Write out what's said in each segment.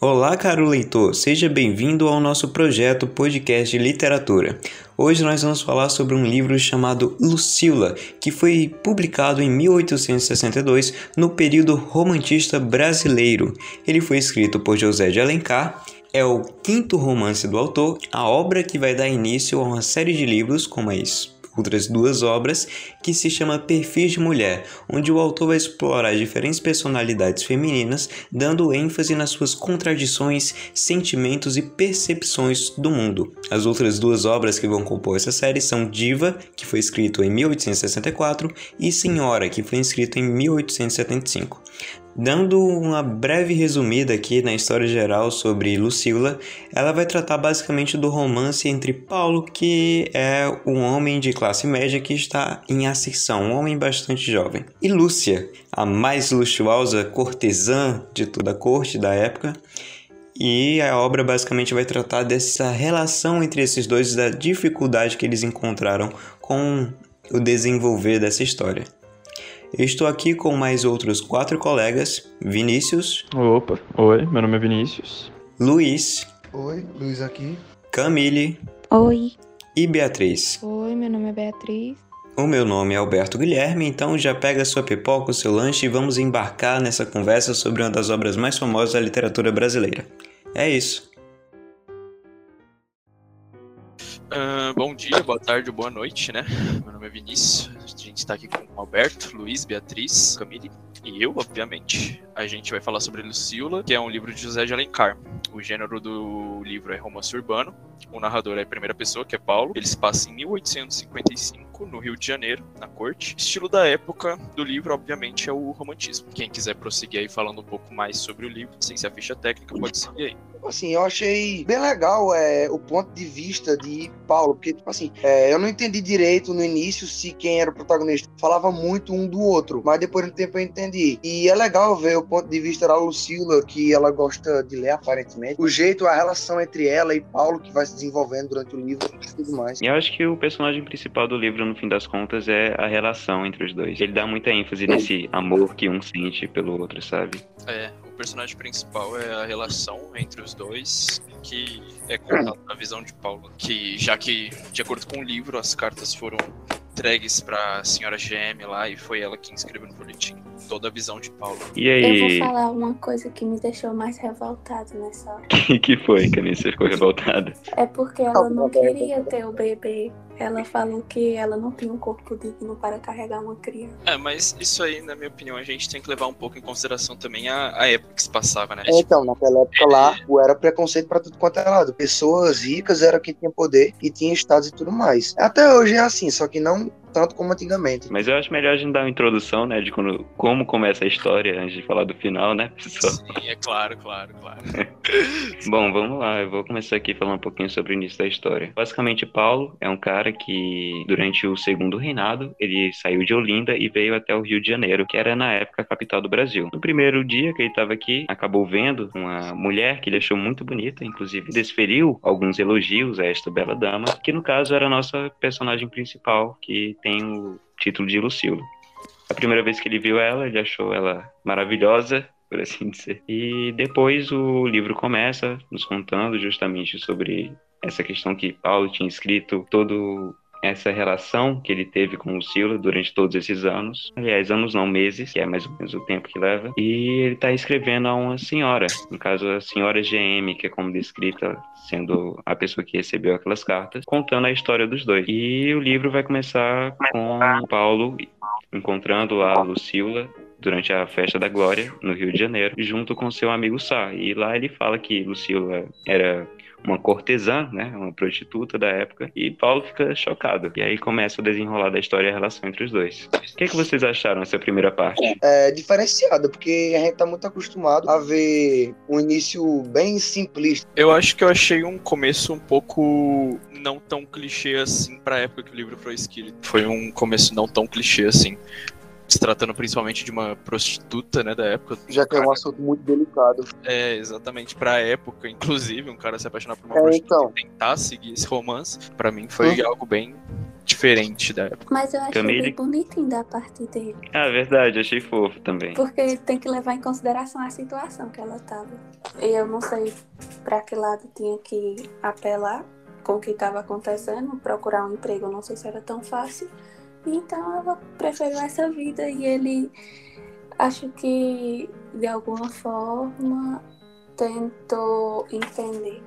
Olá, caro leitor, seja bem-vindo ao nosso projeto podcast de literatura. Hoje nós vamos falar sobre um livro chamado Lucila, que foi publicado em 1862 no período romantista brasileiro. Ele foi escrito por José de Alencar é o quinto romance do autor, a obra que vai dar início a uma série de livros como as outras duas obras, que se chama Perfis de Mulher, onde o autor vai explorar diferentes personalidades femininas, dando ênfase nas suas contradições, sentimentos e percepções do mundo. As outras duas obras que vão compor essa série são Diva, que foi escrito em 1864, e Senhora, que foi escrito em 1875. Dando uma breve resumida aqui na história geral sobre Lucila, ela vai tratar basicamente do romance entre Paulo, que é um homem de classe média que está em ascensão, um homem bastante jovem, e Lúcia, a mais luxuosa cortesã de toda a corte da época. E a obra basicamente vai tratar dessa relação entre esses dois, da dificuldade que eles encontraram com o desenvolver dessa história. Eu estou aqui com mais outros quatro colegas: Vinícius. Opa, oi, meu nome é Vinícius. Luiz. Oi, Luiz aqui. Camille. Oi. E Beatriz. Oi, meu nome é Beatriz. O meu nome é Alberto Guilherme, então já pega sua pipoca, o seu lanche e vamos embarcar nessa conversa sobre uma das obras mais famosas da literatura brasileira. É isso. Uh, bom dia, boa tarde, boa noite, né? Meu nome é Vinícius, gente está aqui com o Alberto, Luiz, Beatriz, Camille e eu, obviamente. A gente vai falar sobre Lucila, que é um livro de José de Alencar. O gênero do livro é romance urbano, o narrador é a primeira pessoa, que é Paulo. Ele se passa em 1855, no Rio de Janeiro, na corte. O estilo da época do livro, obviamente, é o romantismo. Quem quiser prosseguir aí falando um pouco mais sobre o livro, sem ser a ficha técnica, pode seguir aí assim, eu achei bem legal é, o ponto de vista de Paulo, porque, tipo assim, é, eu não entendi direito no início se quem era o protagonista falava muito um do outro, mas depois do tempo eu entendi. E é legal ver o ponto de vista da Lucila, que ela gosta de ler aparentemente, o jeito, a relação entre ela e Paulo que vai se desenvolvendo durante o livro e tudo mais. E eu acho que o personagem principal do livro, no fim das contas, é a relação entre os dois. Ele dá muita ênfase nesse amor que um sente pelo outro, sabe? É, personagem principal é a relação entre os dois, que é contada na visão de Paulo. Que já que, de acordo com o livro, as cartas foram entregues para a senhora GM lá e foi ela quem escreveu no boletim toda a visão de Paulo. E aí? Eu vou falar uma coisa que me deixou mais revoltado nessa hora. O que foi que a você ficou revoltada? É porque ela não queria ter o bebê. Ela falou que ela não tinha um corpo digno para carregar uma criança. É, mas isso aí, na minha opinião, a gente tem que levar um pouco em consideração também a, a época que se passava, né? É, então, naquela época lá, era preconceito para tudo quanto é lado. Pessoas ricas eram quem tinha poder e tinha estados e tudo mais. Até hoje é assim, só que não tanto como antigamente. Mas eu acho melhor a gente dar uma introdução, né, de quando, como começa a história, antes de falar do final, né, pessoal? Sim, é claro, claro, claro. Bom, vamos lá, eu vou começar aqui falando um pouquinho sobre o início da história. Basicamente, Paulo é um cara que, durante o segundo reinado, ele saiu de Olinda e veio até o Rio de Janeiro, que era, na época, a capital do Brasil. No primeiro dia que ele estava aqui, acabou vendo uma mulher que ele achou muito bonita, inclusive desferiu alguns elogios a esta bela dama, que no caso era a nossa personagem principal, que tem o título de Lucila. A primeira vez que ele viu ela, ele achou ela maravilhosa, por assim dizer. E depois o livro começa nos contando justamente sobre essa questão que Paulo tinha escrito todo essa relação que ele teve com o Silo durante todos esses anos. Aliás, anos não, meses, que é mais ou menos o tempo que leva. E ele está escrevendo a uma senhora, no caso a senhora GM, que é como descrita sendo a pessoa que recebeu aquelas cartas, contando a história dos dois. E o livro vai começar com Paulo encontrando a Lucila durante a festa da Glória no Rio de Janeiro, junto com seu amigo Sá. E lá ele fala que Lucila era uma cortesã, né, uma prostituta da época, e Paulo fica chocado. E aí começa o desenrolar da história e a relação entre os dois. O que, é que vocês acharam dessa primeira parte? É diferenciada, porque a gente tá muito acostumado a ver um início bem simplista. Eu acho que eu achei um começo um pouco não tão clichê assim para a época que o livro foi escrito. Foi um começo não tão clichê assim se tratando principalmente de uma prostituta, né, da época. Já que é um assunto muito delicado. É, exatamente, pra época, inclusive, um cara se apaixonar por uma é, prostituta então. e tentar seguir esse romance, para mim foi uhum. algo bem diferente da época. Mas eu achei Camille? bem bonitinho da parte dele. Ah, verdade, achei fofo também. Porque tem que levar em consideração a situação que ela tava. E eu não sei pra que lado tinha que apelar com o que estava acontecendo, procurar um emprego, eu não sei se era tão fácil. Então ela preferiu essa vida e ele acho que de alguma forma tentou entender.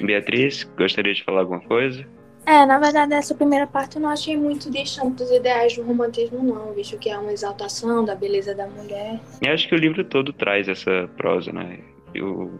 Beatriz, gostaria de falar alguma coisa? É, na verdade, essa primeira parte eu não achei muito distante dos ideais do romantismo, não, visto que é uma exaltação da beleza da mulher. Eu acho que o livro todo traz essa prosa, né? O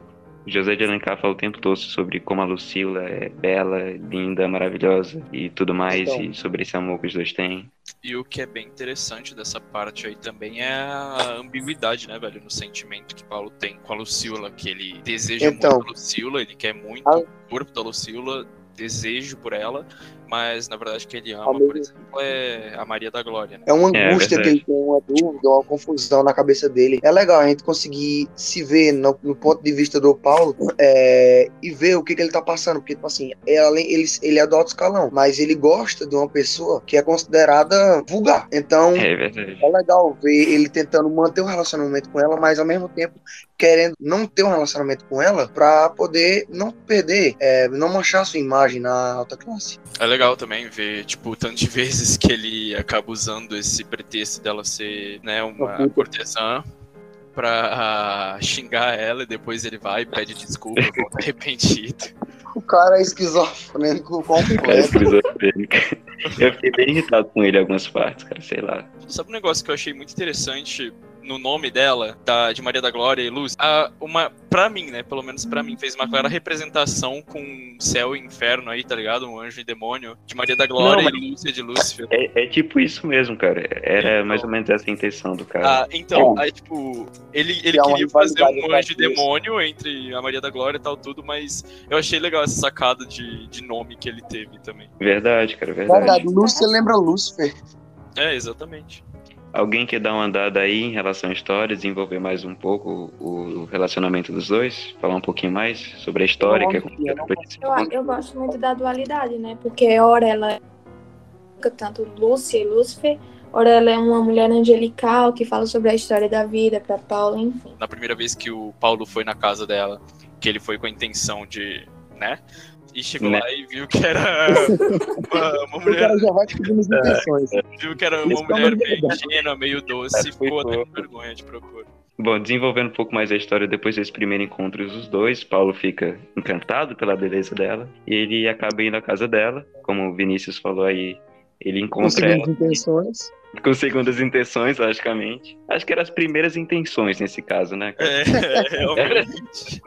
José de Alencar fala o tempo todo sobre como a Lucila é bela, linda, maravilhosa e tudo mais, Então. e sobre esse amor que os dois têm. E o que é bem interessante dessa parte aí também é a ambiguidade, né, velho? No sentimento que Paulo tem com a Lucila, que ele deseja Então. muito a Lucila, ele quer muito Ah. o corpo da Lucila, desejo por ela, mas na verdade que ele ama, Ao por exemplo, é a Maria da Glória, né? É uma É, angústia que verdade. ele tem, uma dúvida, uma confusão na cabeça dele. É legal a gente conseguir se ver no, no ponto de vista do Paulo é, e ver o que, que ele tá passando. Porque, tipo assim, é além, ele, ele é do alto escalão, mas ele gosta de uma pessoa que é considerada vulgar. Então, É é legal ver ele tentando manter um relacionamento com ela, mas ao mesmo tempo querendo não ter um relacionamento com ela pra poder não perder, é, não manchar sua imagem na alta classe. É legal também ver, tipo, o tanto de vezes que ele acaba usando esse pretexto dela ser, né, uma puta. cortesã pra ah, xingar ela e depois ele vai e pede desculpa, volta arrependido. O cara é esquizofrênico Cara, completo. esquizofrênico. Eu fiquei bem irritado com ele em algumas partes, cara, sei lá. Sabe um negócio que eu achei muito interessante no nome dela, da, de Maria da Glória e Luz? A, uma, pra mim, né? Pelo menos pra mim, fez uma clara representação com céu e inferno aí, tá ligado? Um anjo e demônio de Maria da Glória Não, e Lúcia de Lúcifer. É, é tipo isso mesmo, cara. Era Então. mais ou menos essa a intenção do cara. Ah, então, aí, tipo, ele, ele uma queria fazer um anjo e demônio entre a Maria da Glória e tal, tudo, mas eu achei legal essa sacada de, de nome que ele teve também. Verdade, cara, verdade. Verdade, Lúcia lembra Lúcifer. É, exatamente. Alguém quer dar uma andada aí em relação à história, desenvolver mais um pouco o relacionamento dos dois? Falar um pouquinho mais sobre a história que não. depois desse Eu, eu gosto muito da dualidade, né? Porque ora ela é tanto Lúcia e Lúcifer, ora ela é uma mulher angelical que fala sobre a história da vida pra Paulo, enfim. Na primeira vez que o Paulo foi na casa dela, que ele foi com a intenção de, né? E chegou Né. lá e viu que era uma, uma O mulher, cara já vai as intenções. viu que era uma mulher falam meio ingênua, meio doce, e Foi ficou até com vergonha de procura. Bom, desenvolvendo um pouco mais a história depois desse primeiro encontro dos dois, Paulo fica encantado pela beleza dela e ele acaba indo à casa dela, como o Vinícius falou aí, ele encontra Conseguindo ela as intenções. com segundas intenções, logicamente. Acho que eram as primeiras intenções nesse caso, né? cara? É, realmente.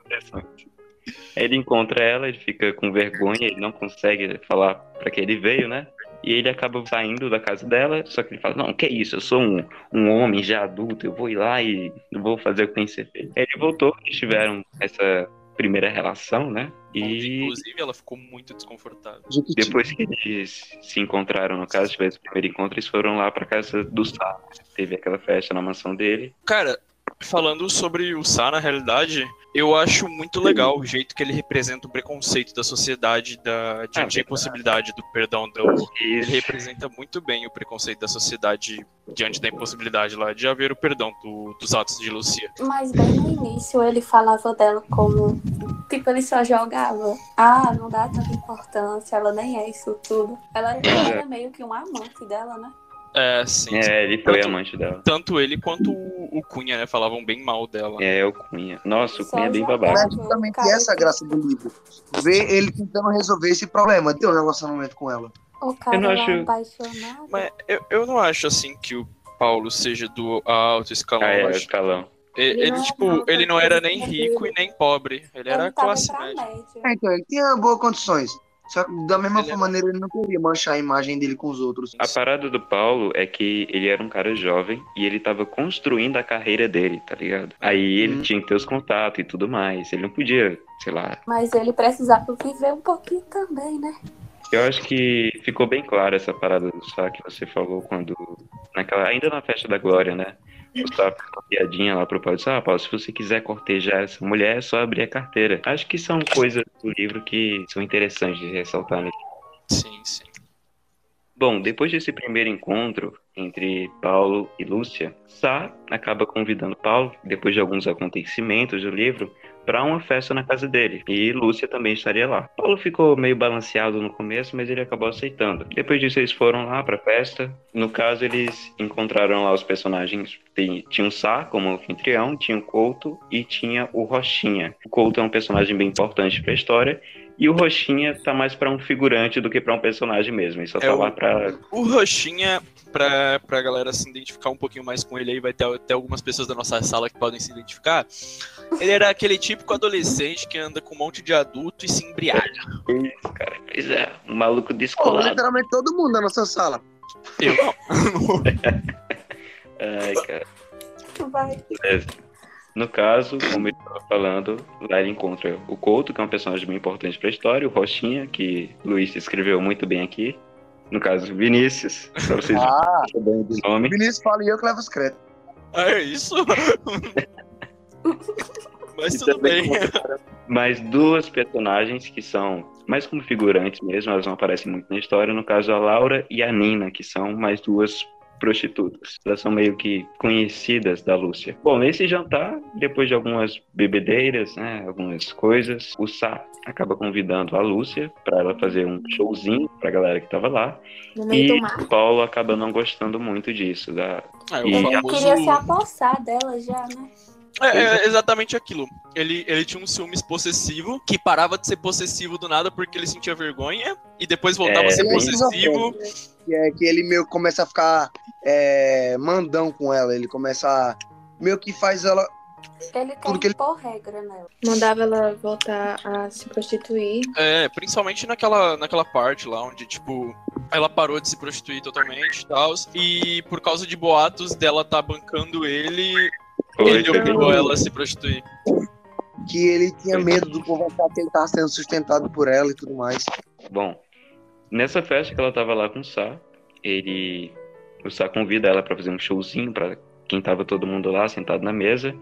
Ele encontra ela, ele fica com vergonha, ele não consegue falar pra que ele veio, né? E ele acaba saindo da casa dela, só que ele fala, não, que isso, eu sou um, um homem já adulto, eu vou ir lá e vou fazer o que tem que ser feito. Ele voltou, eles tiveram essa primeira relação, né? E Inclusive, ela ficou muito desconfortável. Jequiti. depois que eles se encontraram, no caso, tiveram esse primeiro encontro, eles foram lá pra casa do Sá. Teve aquela festa na mansão dele. Cara, falando sobre o Sá, na realidade, eu acho muito legal o jeito que ele representa o preconceito da sociedade, da, diante da verdade. impossibilidade do perdão do, ele representa muito bem o preconceito da sociedade diante da impossibilidade lá de haver o perdão do- dos atos de Lucia. Mas bem no início ele falava dela como. Tipo, ele só jogava. Ah, não dá tanta importância, ela nem é isso tudo. Ela ela era meio que um amante dela, né? É, sim. É, ele foi Tanto- amante dela. Tanto ele quanto o, o Cunha, né? Falavam bem mal dela. É, o Cunha. Nossa, o Só Cunha é bem babaca. Mas justamente essa é a graça do livro. Ver ele tentando resolver esse problema, ter um relacionamento com ela. O cara não lá acho- apaixonado. Mas eu, eu não acho assim que o Paulo seja do alto escalão. Ah, é, eu o acho. escalão. Ele, Ele não era tipo, não, ele não era nem rico e nem pobre. Ele era tava classe média. média. É, então, ele tinha boas condições. Só que da mesma Ele é- maneira ele não queria manchar a imagem dele com os outros. A parada do Paulo é que ele era um cara jovem e ele tava construindo a carreira dele, tá ligado? Aí ele Hum. tinha que ter os contatos e tudo mais. Ele não podia, sei lá. Mas ele precisava viver um pouquinho também, né? Eu acho que ficou bem claro essa parada do Sá que você falou quando. Naquela, ainda na festa da Glória, né? Sá fez uma piadinha lá pro Paulo. disse, Ah, Paulo, se você quiser cortejar essa mulher, é só abrir a carteira. Acho que são coisas do livro que são interessantes de ressaltar nesse Sim, sim. Bom, depois desse primeiro encontro entre Paulo e Lúcia, Sá acaba convidando Paulo, depois de alguns acontecimentos do livro, para uma festa na casa dele. E Lúcia também estaria lá. Paulo ficou meio balanceado no começo, mas ele acabou aceitando. Depois disso, eles foram lá para a festa. No caso, eles encontraram lá os personagens. Tinha o Sá como anfitrião, tinha o Couto e tinha o Rochinha. O Couto é um personagem bem importante para a história e o Roxinha tá mais para um figurante do que para um personagem mesmo. Ele só é tá o, lá pra. O Roxinha, pra, pra galera se identificar um pouquinho mais com ele aí, vai ter até algumas pessoas da nossa sala que podem se identificar. Ele era aquele típico adolescente que anda com um monte de adulto e se embriaga. Isso, cara. Pois é, um maluco descolado. Oh, literalmente todo mundo da nossa sala. Eu não. Ai, cara. Vai. Beleza. No caso, como ele estava falando, lá ele encontra o Couto, que é um personagem bem importante para a história, o Rochinha, que o Luiz escreveu muito bem aqui. No caso, Vinícius, para vocês ah, verem do nome. Vinícius fala e eu que levo os créditos. Ah, é isso? Mas tudo bem. Mais duas personagens que são mais como figurantes mesmo, elas não aparecem muito na história. No caso, a Laura e a Nina, que são mais duas prostitutas. Elas são meio que conhecidas da Lúcia. Bom, nesse jantar, depois de algumas bebedeiras, né, algumas coisas, o Sá acaba convidando a Lúcia para ela fazer um showzinho para a galera que estava lá. e o Paulo acaba não gostando muito disso. Da... Ah, e... Ele queria se apossar dela já, né? É, é, exatamente aquilo. Ele, ele tinha um ciúmes possessivo que parava de ser possessivo do nada porque ele sentia vergonha e depois voltava é, a ser possessivo. Que é que ele meio começa a ficar é, mandão com ela. Ele começa a. meio que faz ela. Ele quer que ele... pôr regra nela. Mandava ela voltar a se prostituir. É, principalmente naquela, naquela parte lá onde, tipo, ela parou de se prostituir totalmente e tal. E por causa de boatos dela tá bancando ele, ele obrigou ela a se prostituir. Que ele tinha medo do povo achar que ele tava sendo sustentado por ela e tudo mais. Bom, nessa festa que ela tava lá com o Sá, ele. O Sá convida ela para fazer um showzinho para quem tava todo mundo lá sentado na mesa.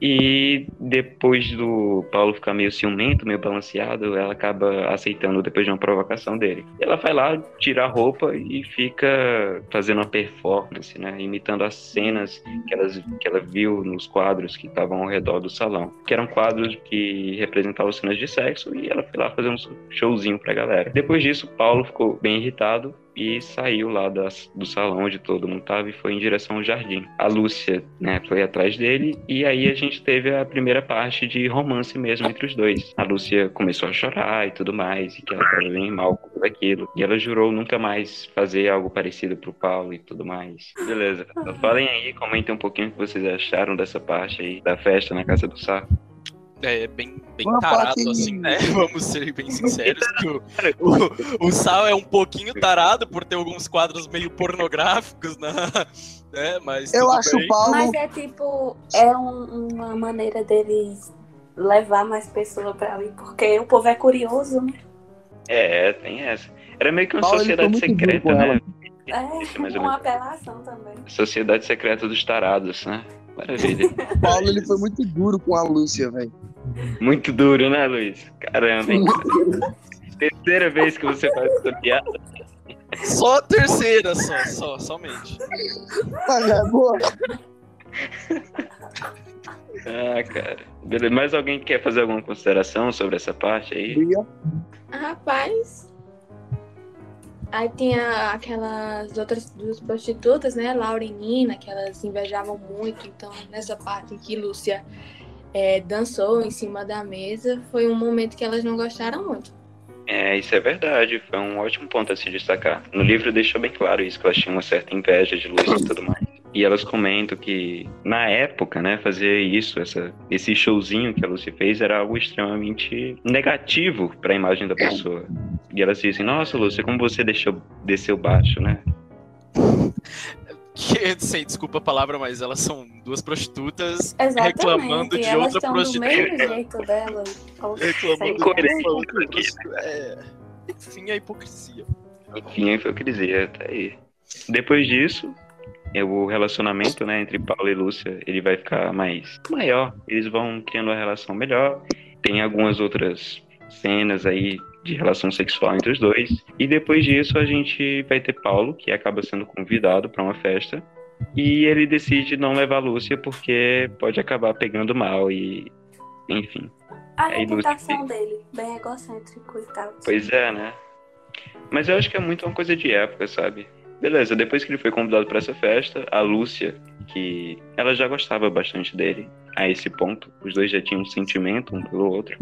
E depois do Paulo ficar meio ciumento, meio balanceado, ela acaba aceitando depois de uma provocação dele. Ela vai lá, tira a roupa e fica fazendo uma performance, né? Imitando as cenas que, ela que ela viu nos quadros que estavam ao redor do salão. Que eram quadros que representavam cenas de sexo e ela foi lá fazer um showzinho pra galera. Depois disso, Paulo ficou bem irritado e saiu lá das, do salão onde todo mundo estava e foi em direção ao jardim. A Lúcia, né, foi atrás dele e aí a gente teve a primeira parte de romance mesmo entre os dois. A Lúcia começou a chorar e tudo mais, e que ela estava bem mal com tudo aquilo. E ela jurou nunca mais fazer algo parecido pro Paulo e tudo mais. Beleza. Então, falem aí, comentem um pouquinho o que vocês acharam dessa parte aí da festa na casa do Sá é bem, bem tarado, assim, né? Vamos ser bem sinceros. o, o, o, Sal é um pouquinho tarado por ter alguns quadros meio pornográficos, né? É, mas Eu acho bem. o Paulo. Mas é tipo, é um, uma maneira deles levar mais pessoas pra ali, porque o povo é curioso, né? É, tem essa. Era meio que uma Paulo, sociedade secreta, né? É, uma apelação também. Sociedade secreta dos tarados, né? Maravilha. Paulo ele foi muito duro com a Lúcia, velho. Muito duro, né, Luiz? Caramba, hein? terceira vez que você faz essa piada. Só a terceira, só, só, somente. É boa. Ah, cara. Beleza. Mais alguém quer fazer alguma consideração sobre essa parte aí? Rapaz. Aí tinha aquelas outras duas prostitutas, né? Laura e Nina, que elas invejavam muito. Então, nessa parte em que Lúcia é, dançou em cima da mesa, foi um momento que elas não gostaram muito. É, isso é verdade, foi um ótimo ponto a se destacar. No livro deixou bem claro isso, que elas tinham uma certa inveja de Lúcia e tudo mais. E elas comentam que, na época, né, fazer isso, essa, esse showzinho que a Lúcia fez, era algo extremamente negativo para a imagem da pessoa. E elas dizem, nossa, Lúcia, como você deixou, desceu baixo, né? que, sem desculpa a palavra, mas elas são duas prostitutas Exatamente. reclamando de elas outra prostituta. Do mesmo jeito delas. reclamando de outra é, Enfim, a hipocrisia. Enfim, a hipocrisia, tá aí. Depois disso, o relacionamento né, entre Paulo e Lúcia ele vai ficar mais maior. Eles vão criando uma relação melhor. Tem algumas outras cenas aí de relação sexual entre os dois. E depois disso a gente vai ter Paulo, que acaba sendo convidado para uma festa. E ele decide não levar Lúcia porque pode acabar pegando mal e. Enfim. A reputação Lúcia- dele, bem egocêntrico e tal. Pois é, né? Mas eu acho que é muito uma coisa de época, sabe? Beleza, depois que ele foi convidado para essa festa, a Lúcia, que ela já gostava bastante dele a esse ponto, os dois já tinham um sentimento um pelo outro.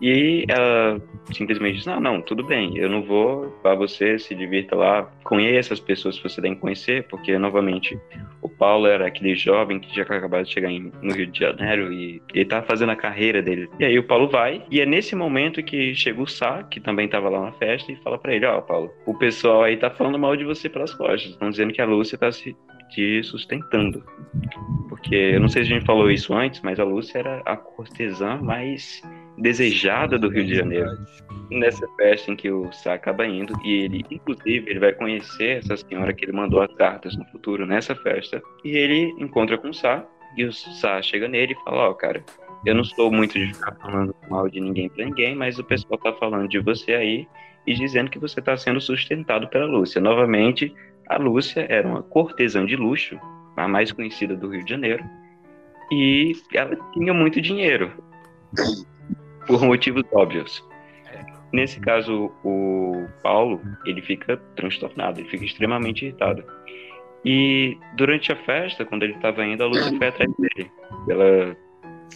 E ela simplesmente disse: Não, não, tudo bem, eu não vou, vá você, se divirta lá, conheça as pessoas que você tem que conhecer, porque, novamente, o Paulo era aquele jovem que já acabou de chegar em- no Rio de Janeiro e ele tá fazendo a carreira dele. E aí o Paulo vai, e é nesse momento que chega o Sá, que também tava lá na festa, e fala pra ele: Ó, Paulo, o pessoal aí tá falando mal de você pelas costas, estão dizendo que a Lúcia tá se te sustentando. Porque eu não sei se a gente falou isso antes, mas a Lúcia era a cortesã mais desejada do Rio de Janeiro nessa festa em que o Sá acaba indo e ele, inclusive, ele vai conhecer essa senhora que ele mandou as cartas no futuro nessa festa e ele encontra com o Sá e o Sá chega nele e fala, ó, cara, eu não sou muito de ficar falando mal de ninguém pra ninguém, mas o pessoal tá falando de você aí e dizendo que você tá sendo sustentado pela Lúcia. Novamente, a Lúcia era uma cortesã de luxo, a mais conhecida do Rio de Janeiro, e ela tinha muito dinheiro, por motivos óbvios. Nesse caso, o Paulo, ele fica transtornado, ele fica extremamente irritado. E durante a festa, quando ele estava indo, a Lúcia foi atrás dele. Ela,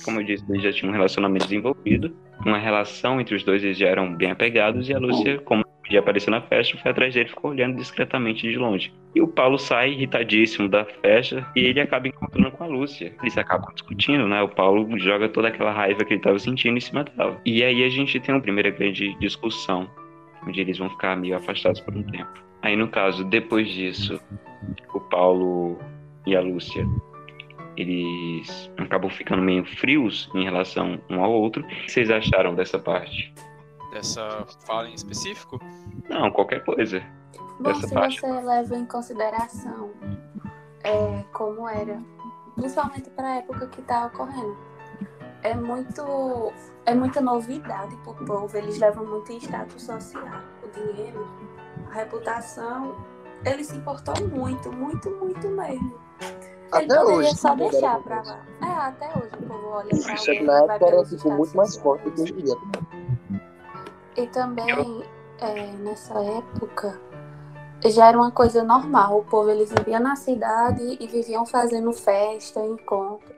como eu disse, eles já tinham um relacionamento desenvolvido, uma relação entre os dois, eles já eram bem apegados, e a Lúcia, como podia aparecer na festa, foi atrás dele ficou olhando discretamente de longe. E o Paulo sai irritadíssimo da festa e ele acaba encontrando com a Lúcia. Eles acabam discutindo, né? O Paulo joga toda aquela raiva que ele estava sentindo em cima dela. E aí a gente tem uma primeira grande discussão, onde eles vão ficar meio afastados por um tempo. Aí, no caso, depois disso, o Paulo e a Lúcia, eles acabam ficando meio frios em relação um ao outro. O que vocês acharam dessa parte? Dessa fala em específico? Não, qualquer coisa. Bom, Essa se parte. você leva em consideração é, como era, principalmente para a época que está ocorrendo, é muito é muita novidade para o povo. Eles levam muito em status social, o dinheiro, a reputação. Ele se importou muito, muito, muito mesmo. Até poderia hoje. só deixar pra lá. É, até hoje o povo olha pra Isso alguém na época era tipo, muito mais forte do que hoje em dia. E também, é, nessa época, já era uma coisa normal. O povo, eles viviam na cidade e viviam fazendo festa, encontro.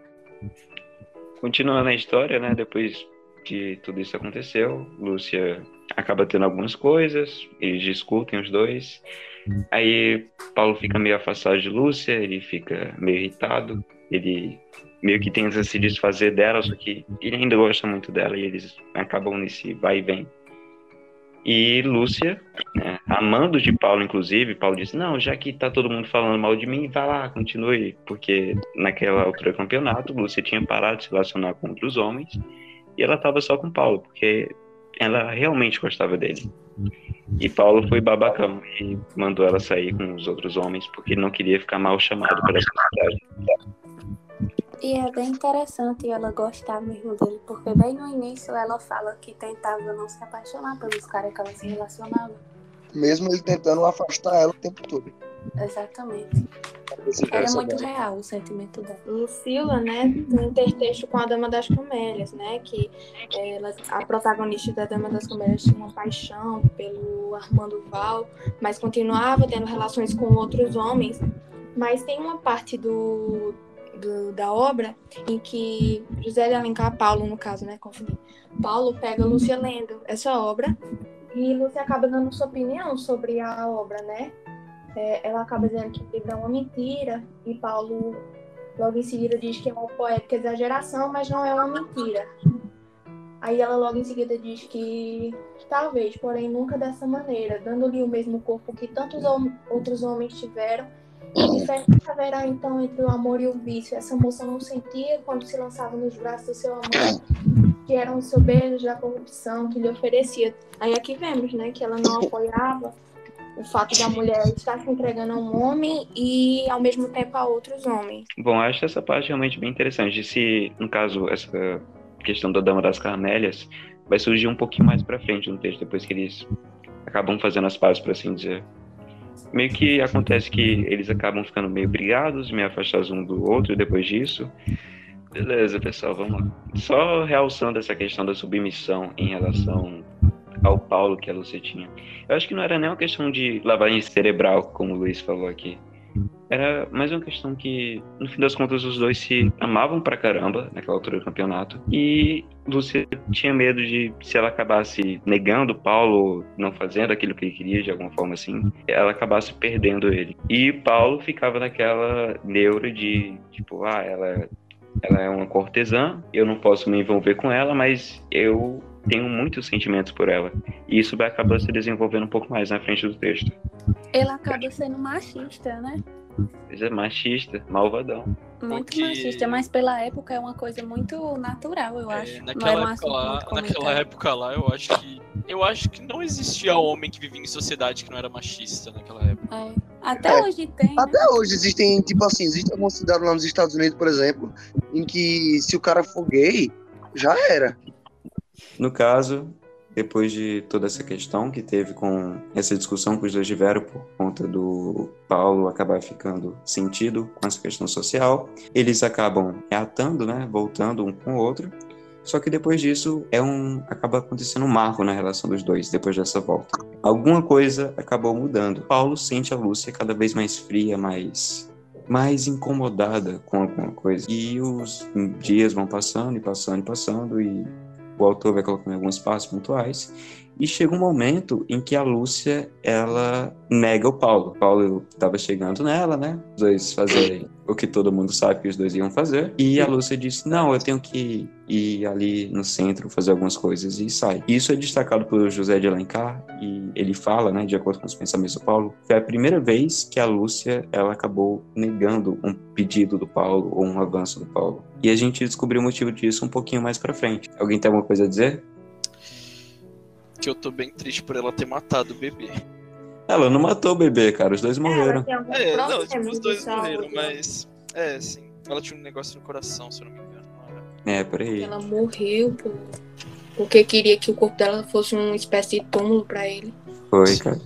Continuando a história, né? Depois que tudo isso aconteceu, Lúcia acaba tendo algumas coisas, eles discutem os dois. Aí Paulo fica meio afastado de Lúcia, ele fica meio irritado, ele meio que tenta se desfazer dela, só que ele ainda gosta muito dela e eles acabam nesse vai e vem. E Lúcia, né, amando de Paulo, inclusive, Paulo disse: Não, já que tá todo mundo falando mal de mim, vai lá, continue. Porque naquela altura do campeonato, Lúcia tinha parado de se relacionar com outros homens e ela tava só com Paulo, porque ela realmente gostava dele. E Paulo foi babacão e mandou ela sair com os outros homens porque ele não queria ficar mal chamado pela sociedade. E é bem interessante ela gostar mesmo dele, porque bem no início ela fala que tentava não se apaixonar pelos caras que ela se relacionava. Mesmo ele tentando afastar ela o tempo todo. Exatamente. Era muito real o sentimento dela. Lucila, né, tem um intertexto com a Dama das Camélias, né, que ela, a protagonista da Dama das Camélias tinha uma paixão pelo Armando Val, mas continuava tendo relações com outros homens. Mas tem uma parte do, do- da obra em que José de Alencar, Paulo no caso, né, confundi. Paulo pega Lúcia lendo essa obra e Lúcia acaba dando sua opinião sobre a obra, né? É, ela acaba dizendo que o livro é uma mentira e Paulo logo em seguida diz que é uma poética exageração, mas não é uma mentira. Aí ela logo em seguida diz que, talvez, porém nunca dessa maneira, dando-lhe o mesmo corpo que tantos outros homens tiveram. E diferença haverá então entre o amor e o vício. Essa moça não sentia quando se lançava nos braços do seu amor, que eram os beijo da corrupção que lhe oferecia. Aí aqui vemos, né, que ela não apoiava o fato da mulher estar se entregando a um homem e ao mesmo tempo a outros homens. Bom, acho essa parte realmente bem interessante. Se, no caso, essa questão da Dama das Carmélias, vai surgir um pouquinho mais pra frente no texto, depois que eles acabam fazendo as pazes, por assim dizer. Meio que acontece que eles acabam ficando meio brigados, meio afastados um do outro depois disso. Beleza, pessoal, vamos lá. Só realçando essa questão da submissão em relação ao Paulo que a Lúcia tinha. Eu acho que não era nem uma questão de lavagem cerebral, como o Luiz falou aqui. Era mais uma questão que, no fim das contas, os dois se amavam pra caramba naquela altura do campeonato. E Lúcia tinha medo de, se ela acabasse negando Paulo, não fazendo aquilo que ele queria, de alguma forma assim, ela acabasse perdendo ele. E Paulo ficava naquela neura de, tipo, ah, ela, ela é uma cortesã, eu não posso me envolver com ela, mas eu tenho muitos sentimentos por ela. E isso vai acabar se desenvolvendo um pouco mais na frente do texto. Ele acaba sendo machista, né? Mas é machista, malvadão. Muito Porque- machista, mas pela época é uma coisa muito natural, eu É, acho. não era naquela, um época lá, naquela época lá, eu acho que. Eu acho que não existia homem que vivia em sociedade que não era machista naquela época. É. Até É. hoje tem, né? Até hoje existem, tipo assim, existe alguma cidade lá nos Estados Unidos, por exemplo, em que se o cara for gay, já era. No caso, depois de toda essa questão que teve com essa discussão que os dois tiveram por conta do Paulo acabar ficando sentido com essa questão social, eles acabam reatando, né, voltando um com o outro. Só que depois disso é um acaba acontecendo um marco na relação dos dois depois dessa volta. Alguma coisa acabou mudando. Paulo sente a Lúcia cada vez mais fria, mais mais incomodada com alguma coisa. E os dias vão passando e passando e passando e o autor vai colocando alguns passos pontuais e chega um momento em que a Lúcia ela nega o Paulo. O Paulo estava chegando nela, né? Os dois fazerem o que todo mundo sabe que os dois iam fazer. E a Lúcia disse: Não, eu tenho que ir ali no centro fazer algumas coisas e sai. Isso é destacado por José de Alencar e ele fala, né, de acordo com os pensamentos do Paulo, foi a primeira vez que a Lúcia ela acabou negando um pedido do Paulo ou um avanço do Paulo. E a gente descobriu o motivo disso um pouquinho mais pra frente. Alguém tem alguma coisa a dizer? Que eu tô bem triste por ela ter matado o bebê. Ela não matou o bebê, cara. Os dois morreram. Ela tem algum É, não, tipo, os dois morreram, mas. É, sim. Ela tinha um negócio no coração, se eu não me engano. É, por aí. Ela morreu por... porque queria que o corpo dela fosse uma espécie de túmulo pra ele. Foi, cara.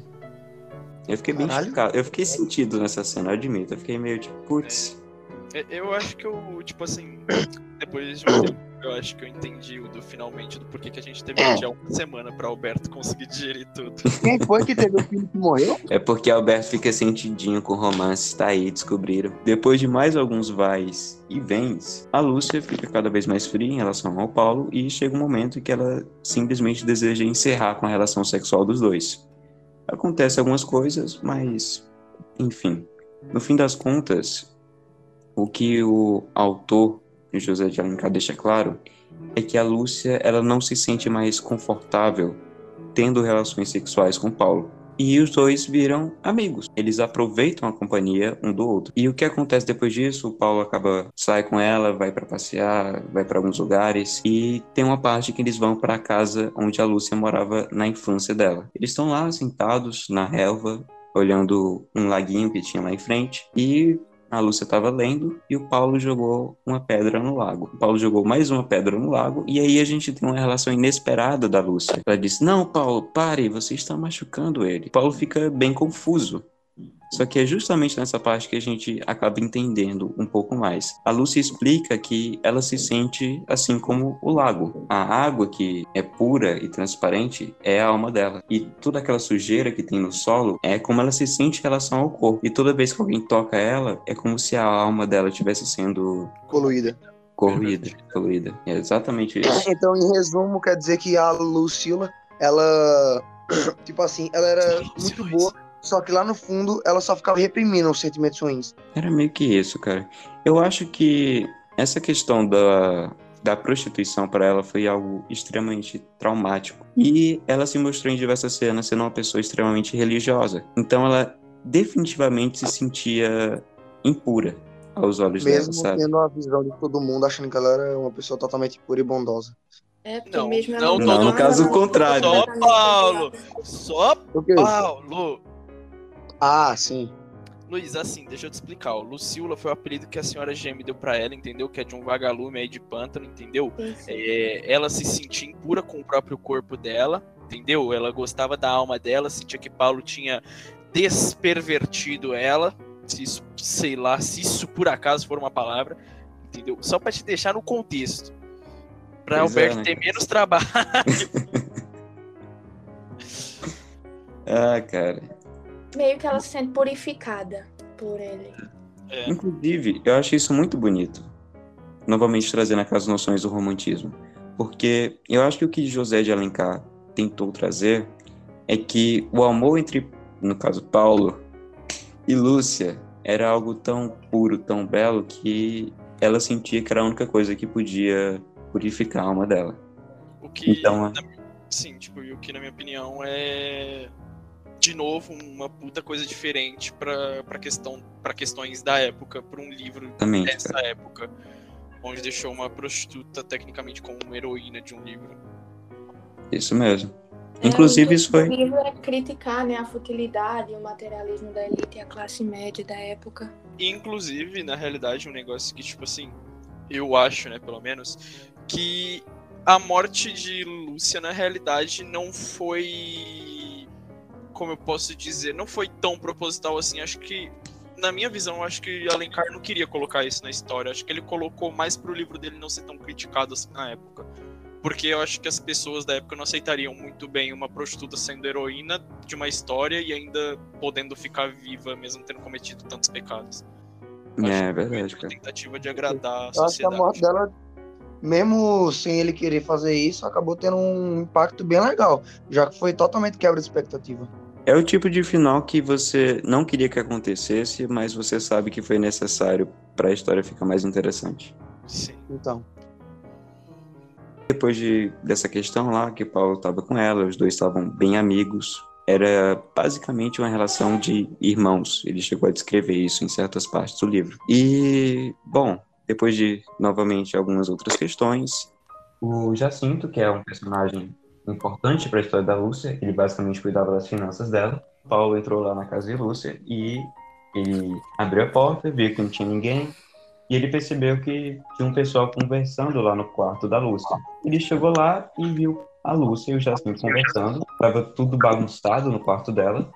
Eu fiquei bem Caralho. chocado. Eu fiquei sentido nessa cena, eu admito. Eu fiquei meio tipo, putz. É, Eu acho que eu, tipo assim, depois de um tempo, eu acho que eu entendi o do finalmente do porquê que a gente teve que adiar uma semana pra Alberto conseguir digerir tudo. Quem foi que teve o filho que morreu? É porque Alberto fica sentidinho com romance, tá aí, descobriram. Depois de mais alguns vais e vens, a Lúcia fica cada vez mais fria em relação ao Paulo e chega um momento em que ela simplesmente deseja encerrar com a relação sexual dos dois. Acontece algumas coisas, mas enfim. No fim das contas, o que o autor José de Alencar deixa claro é que a Lúcia ela não se sente mais confortável tendo relações sexuais com Paulo. E os dois viram amigos. Eles aproveitam a companhia um do outro. E o que acontece depois disso? O Paulo acaba sai com ela, vai para passear, vai para alguns lugares e tem uma parte que eles vão para a casa onde a Lúcia morava na infância dela. Eles estão lá sentados na relva, olhando um laguinho que tinha lá em frente e a Lúcia estava lendo e o Paulo jogou uma pedra no lago. O Paulo jogou mais uma pedra no lago e aí a gente tem uma relação inesperada da Lúcia. Ela disse: Não, Paulo, pare, você está machucando ele. O Paulo fica bem confuso. Só que é justamente nessa parte que a gente acaba entendendo um pouco mais. A Lúcia explica que ela se sente assim como o lago. A água que é pura e transparente é a alma dela. E toda aquela sujeira que tem no solo é como ela se sente em relação ao corpo. E toda vez que alguém toca ela, é como se a alma dela estivesse sendo Coluída. corroída, poluída. É exatamente isso. Então, em resumo, quer dizer que a Lucila, ela, tipo assim, ela era muito boa, só que lá no fundo ela só ficava reprimindo os sentimentos ruins. Era meio que isso, cara. Eu acho que essa questão da, da prostituição para ela foi algo extremamente traumático. E ela se mostrou em diversas cenas sendo uma pessoa extremamente religiosa. Então ela definitivamente se sentia impura aos olhos Mesmo dela, sabe? tendo a visão de todo mundo, achando que ela era uma pessoa totalmente pura e bondosa. É, porque Não, mesmo não, ela não, no caso, o contrário. Só Paulo! Só? Paulo! Ah, sim. Luiz, assim, deixa eu te explicar. O Lucila foi o apelido que a senhora Geme deu pra ela, entendeu? Que é de um vagalume aí de pântano, entendeu? É, ela se sentia impura com o próprio corpo dela, entendeu? Ela gostava da alma dela, sentia que Paulo tinha despervertido ela, se isso, sei lá, se isso por acaso for uma palavra, entendeu? Só pra te deixar no contexto. Pra Pois é, Alberto né, ter menos trabalho. Ah, cara. Meio que ela se sente purificada por ele. É, Inclusive, eu acho isso muito bonito. Novamente trazendo aquelas noções do romantismo. Porque eu acho que o que José de Alencar tentou trazer é que o amor entre, no caso, Paulo e Lúcia era algo tão puro, tão belo, que ela sentia que era a única coisa que podia purificar a alma dela. o que, Então, é- na- sim, tipo, e o que na minha opinião é de novo uma puta coisa diferente pra para questão para questões da época, pra um livro Exatamente, dessa cara. época, onde deixou uma prostituta tecnicamente como uma heroína de um livro. Isso mesmo. É, Inclusive, isso foi. O livro é criticar né, a futilidade e o materialismo da elite e a classe média da época. Inclusive, na realidade, um negócio que, tipo assim, eu acho, né, pelo menos, que a morte de Lúcia, na realidade, não foi. Como eu posso dizer, não foi tão proposital assim. Acho que, na minha visão, eu acho que Alencar não queria colocar isso na história. Acho que ele colocou mais pro livro dele não ser tão criticado assim na época. Porque eu acho que as pessoas da época não aceitariam muito bem uma prostituta sendo heroína de uma história e ainda podendo ficar viva, mesmo tendo cometido tantos pecados. Acho É que foi verdade, uma cara. tentativa de agradar a Eu acho que a sociedade. morte dela, mesmo sem ele querer fazer isso, acabou tendo um impacto bem legal, já que foi totalmente quebra de expectativa. É o tipo de final que você não queria que acontecesse, mas você sabe que foi necessário para a história ficar mais interessante. Sim. Então, Depois de, dessa questão lá, que Paulo estava com ela, os dois estavam bem amigos. Era basicamente uma relação de irmãos. Ele chegou a descrever isso em certas partes do livro. E, bom, depois de novamente algumas outras questões, o Jacinto, que é um personagem importante para a história da Lúcia, ele basicamente cuidava das finanças dela. Paulo entrou lá na casa de Lúcia e ele abriu a porta, viu que não tinha ninguém, e ele percebeu que tinha um pessoal conversando lá no quarto da Lúcia. Ele chegou lá e viu a Lúcia e o Jacinto conversando. Tava tudo bagunçado no quarto dela.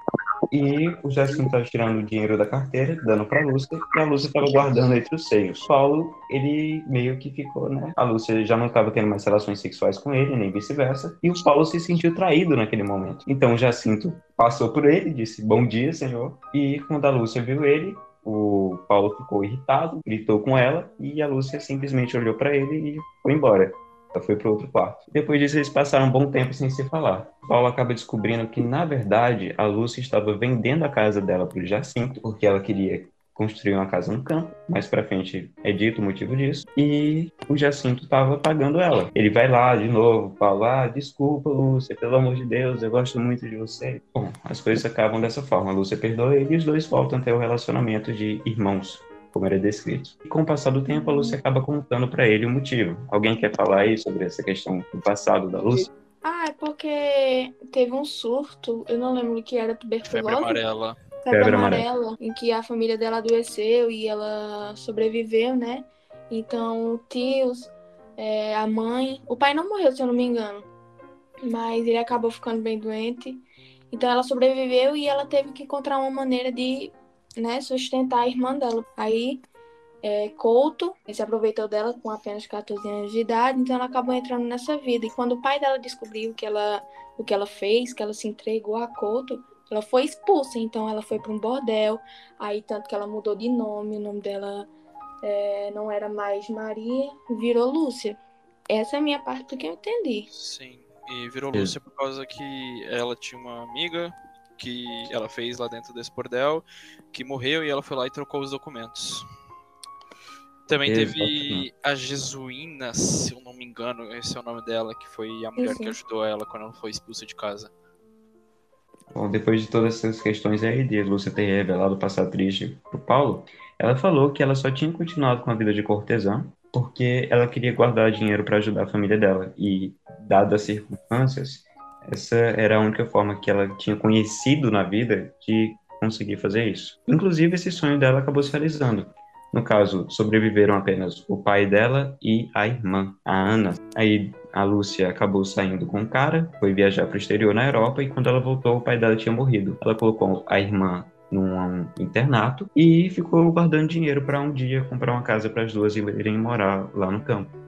E o Jacinto estava tirando o dinheiro da carteira, dando para a Lúcia, e a Lúcia estava guardando entre os seios. Paulo, ele meio que ficou, né? A Lúcia já não estava tendo mais relações sexuais com ele, nem vice-versa. E o Paulo se sentiu traído naquele momento. Então o Jacinto passou por ele, disse: Bom dia, senhor. E quando a Lúcia viu ele, o Paulo ficou irritado, gritou com ela e a Lúcia simplesmente olhou para ele e foi embora. Ela foi para outro quarto. Depois disso, eles passaram um bom tempo sem se falar. Paulo acaba descobrindo que, na verdade, a Lúcia estava vendendo a casa dela para o Jacinto, porque ela queria construir uma casa no campo. Mais pra frente é dito o motivo disso. E o Jacinto estava pagando ela. Ele vai lá de novo, fala: ah, desculpa, Lúcia, pelo amor de Deus, eu gosto muito de você. Bom, as coisas acabam dessa forma. A Lúcia perdoa ele e os dois voltam a ter o relacionamento de irmãos como era descrito. E com o passar do tempo, a Lúcia acaba contando para ele o motivo. Alguém quer falar aí sobre essa questão do passado da Lúcia? Ah, é porque teve um surto, eu não lembro o que era Febre tuberculose. amarela. Febre, Febre amarela, em que a família dela adoeceu e ela sobreviveu, né? Então, tios, é, a mãe. O pai não morreu, se eu não me engano. Mas ele acabou ficando bem doente. Então ela sobreviveu e ela teve que encontrar uma maneira de né, sustentar a irmã dela. Aí é, Couto se aproveitou dela com apenas 14 anos de idade, então ela acabou entrando nessa vida. E quando o pai dela descobriu que ela, o que ela fez, que ela se entregou a Couto, ela foi expulsa. Então ela foi para um bordel, aí tanto que ela mudou de nome, o nome dela é, não era mais Maria, virou Lúcia. Essa é a minha parte do que eu entendi. Sim. E virou. Lúcia por causa que ela tinha uma amiga que ela fez lá dentro desse bordel, que morreu e ela foi lá e trocou os documentos. Também teve a Jesuína, se eu não me engano, esse é o nome dela, que foi a mulher Isso. que ajudou ela quando ela foi expulsa de casa. Bom, depois de todas essas questões aí, de Lúcia ter revelado o passado triste pro Paulo, ela falou que ela só tinha continuado com a vida de cortesã porque ela queria guardar dinheiro para ajudar a família dela. E, dadas as circunstâncias, essa era a única forma que ela tinha conhecido na vida de conseguir fazer isso. Inclusive, esse sonho dela acabou se realizando. No caso, sobreviveram apenas o pai dela e a irmã, a Ana. Aí a Lúcia acabou saindo com o cara, foi viajar para o exterior na Europa e quando ela voltou, o pai dela tinha morrido. Ela colocou a irmã num internato e ficou guardando dinheiro para um dia comprar uma casa para as duas irem morar lá no campo.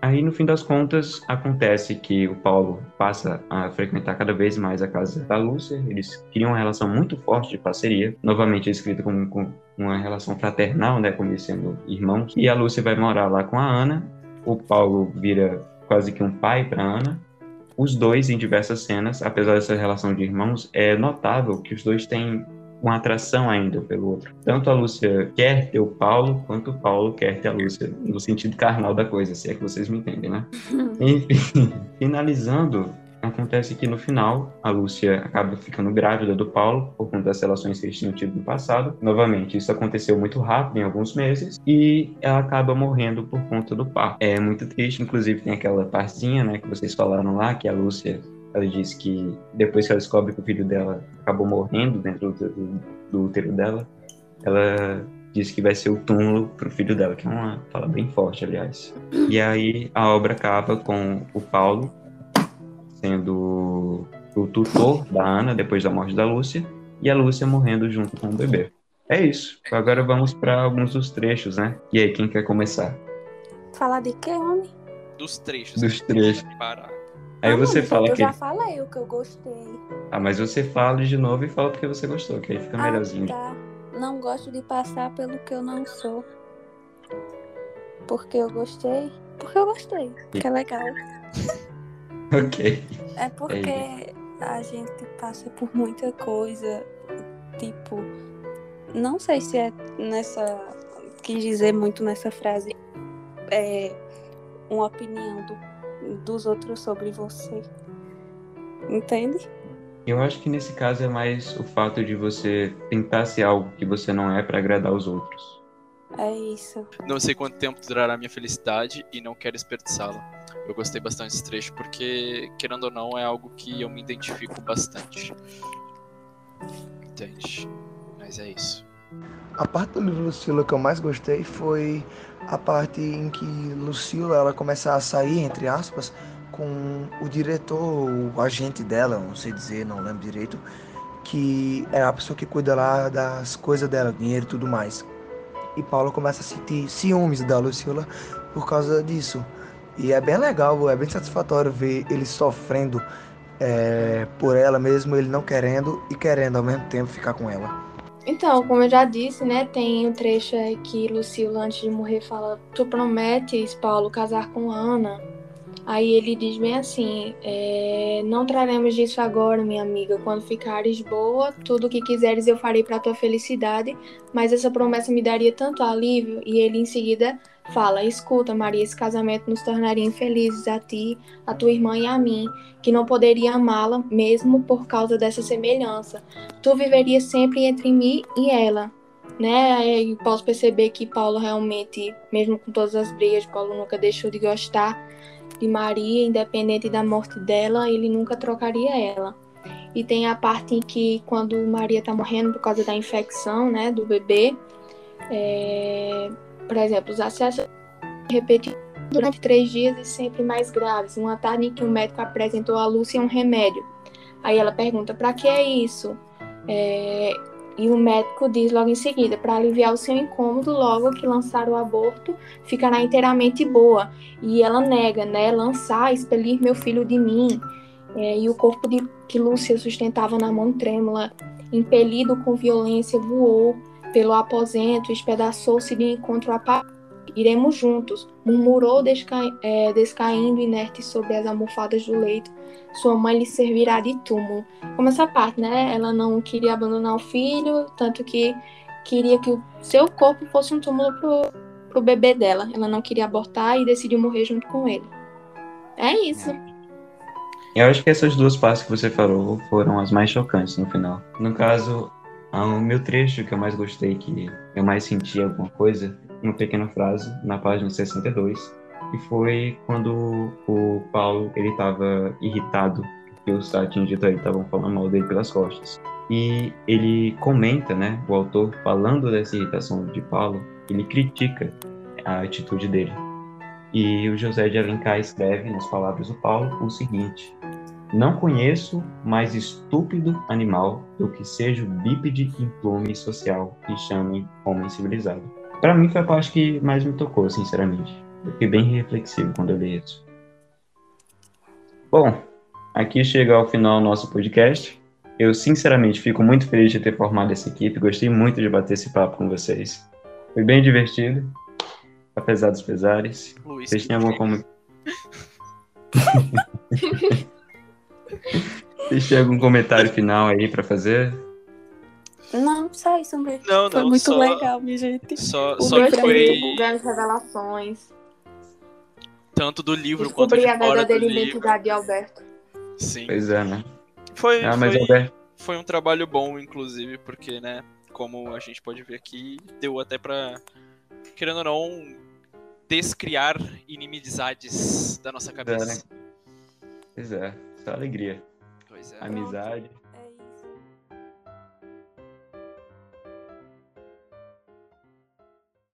Aí, no fim das contas, acontece que o Paulo passa a frequentar cada vez mais a casa da Lúcia. Eles criam uma relação muito forte de parceria, novamente escrita como, como uma relação fraternal, né, como sendo irmãos. E a Lúcia vai morar lá com a Ana. O Paulo vira quase que um pai para Ana. Os dois, em diversas cenas, apesar dessa relação de irmãos, é notável que os dois têm uma atração ainda pelo outro. Tanto a Lúcia quer ter o Paulo, quanto o Paulo quer ter a Lúcia, no sentido carnal da coisa, se é que vocês me entendem, né? Enfim, finalizando, acontece que no final a Lúcia acaba ficando grávida do Paulo por conta das relações que eles tinham tido no passado. Novamente, isso aconteceu muito rápido, em alguns meses, e ela acaba morrendo por conta do parto. É muito triste, inclusive tem aquela partezinha, né, que vocês falaram lá, que a Lúcia ela diz que depois que ela descobre que o filho dela acabou morrendo dentro do, do, do útero dela, ela diz que vai ser o túmulo para o filho dela, que é uma fala bem forte, aliás. E aí a obra acaba com o Paulo sendo o tutor da Ana depois da morte da Lúcia e a Lúcia morrendo junto com o bebê. É isso. Agora vamos para alguns dos trechos, né? E aí, quem quer começar? Falar de quê, homem? Dos trechos. Dos trechos. Parar. Aí você fala eu que. já falei o que eu gostei. Ah, mas você fala de novo e fala porque você gostou, que aí fica melhorzinho. Ah, tá. Não gosto de passar pelo que eu não sou. Porque eu gostei. Porque eu gostei. Porque é legal. ok. É porque a gente passa por muita coisa. Tipo, não sei se é nessa. Quis dizer muito nessa frase. É uma opinião do dos outros sobre você. Entende? Eu acho que nesse caso é mais o fato de você tentar ser algo que você não é para agradar os outros. É isso. Não sei quanto tempo durará a minha felicidade e não quero desperdiçá-la. Eu gostei bastante desse trecho porque, querendo ou não, é algo que eu me identifico bastante. Entende? Mas é isso. A parte do livro Lucila que eu mais gostei foi a parte em que Lucila ela começa a sair, entre aspas, com o diretor, o agente dela, não sei dizer, não lembro direito, que é a pessoa que cuida lá das coisas dela, dinheiro e tudo mais. E Paulo começa a sentir ciúmes da Lucila por causa disso. E é bem legal, é bem satisfatório ver ele sofrendo é, por ela mesmo, ele não querendo e querendo ao mesmo tempo ficar com ela. Então, como eu já disse, né, tem um trecho que Lucila, antes de morrer, fala: Tu prometes, Paulo, casar com Ana? Aí ele diz bem assim: é, Não traremos disso agora, minha amiga. Quando ficares boa, tudo o que quiseres eu farei para tua felicidade. Mas essa promessa me daria tanto alívio. E ele em seguida fala: Escuta, Maria, esse casamento nos tornaria infelizes a ti, a tua irmã e a mim, que não poderia amá-la mesmo por causa dessa semelhança. Tu viverias sempre entre mim e ela. Né? E posso perceber que Paulo realmente, mesmo com todas as brigas, Paulo nunca deixou de gostar de Maria, independente da morte dela, ele nunca trocaria ela. E tem a parte em que, quando Maria está morrendo por causa da infecção né, do bebê, é, por exemplo, os acessos repetidos durante três dias e sempre mais graves. Uma tarde em que o médico apresentou a Lúcia um remédio. Aí ela pergunta: para que é isso? É, e o médico diz logo em seguida: para aliviar o seu incômodo, logo que lançar o aborto, ficará inteiramente boa. E ela nega, né? Lançar, expelir meu filho de mim. É, e o corpo de, que Lúcia sustentava na mão trêmula, impelido com violência, voou pelo aposento, espedaçou-se de encontro a Iremos juntos, murmurou desca... é, descaindo inerte sobre as almofadas do leito. Sua mãe lhe servirá de túmulo. Como essa parte, né? Ela não queria abandonar o filho, tanto que queria que o seu corpo fosse um túmulo pro, pro bebê dela. Ela não queria abortar e decidiu morrer junto com ele. É isso. Eu acho que essas duas partes que você falou foram as mais chocantes no final. No caso, o meu trecho que eu mais gostei, que eu mais senti alguma coisa, uma pequena frase na página 62, e foi quando o Paulo ele estava irritado que os atingidos aí estavam falando mal dele pelas costas. E ele comenta, né, o autor, falando dessa irritação de Paulo, ele critica a atitude dele. E o José de Alencar escreve, nas palavras do Paulo, o seguinte: Não conheço mais estúpido animal do que seja o bípede implume social que chamem homem civilizado. Para mim foi a parte que mais me tocou, sinceramente. Eu fiquei bem reflexivo quando eu li isso. Bom, aqui chega ao final o nosso podcast. Eu, sinceramente, fico muito feliz de ter formado essa equipe. Gostei muito de bater esse papo com vocês. Foi bem divertido, apesar dos pesares. Luiz, Vocês têm algum como... Vocês têm algum comentário final aí para fazer? Não, só isso mesmo. Não, Foi não, muito só- legal, minha gente. Só, O só meu que pra foi Grandes revelações. tanto do livro quanto Descobrir de a fora do verdadeira livro. identidade de Alberto. Sim. Pois é, né? Foi, Ah, mas foi, Alberto, foi um trabalho bom, inclusive, porque, né, como a gente pode ver aqui, deu até pra, querendo ou não, descriar inimizades da nossa cabeça. pois é, alegria. Pois é. Amizade.